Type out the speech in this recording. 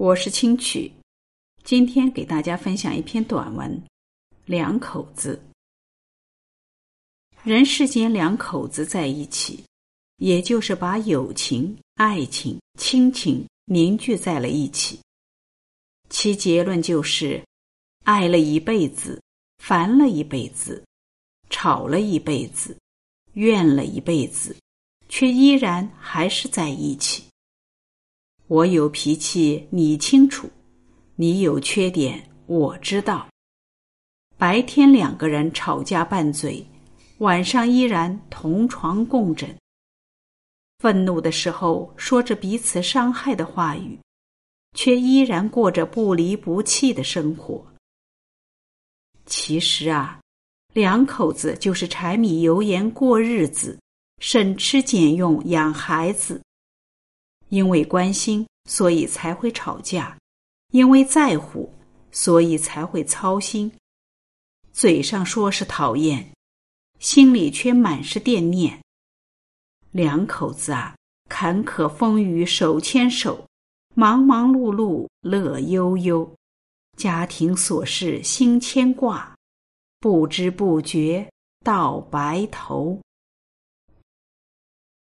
我是清曲，今天给大家分享一篇短文。两口子，人世间两口子在一起，也就是把友情、爱情、亲情凝聚在了一起。其结论就是：爱了一辈子，烦了一辈子，吵了一辈子，怨了一辈子，却依然还是在一起。我有脾气，你清楚；你有缺点，我知道。白天两个人吵架拌嘴，晚上依然同床共枕。愤怒的时候说着彼此伤害的话语，却依然过着不离不弃的生活。其实啊，两口子就是柴米油盐过日子，省吃俭用养孩子。因为关心，所以才会吵架；因为在乎，所以才会操心。嘴上说是讨厌，心里却满是惦念。两口子啊，坎坷风雨手牵手，忙忙碌碌乐悠悠，家庭琐事心牵挂，不知不觉到白头。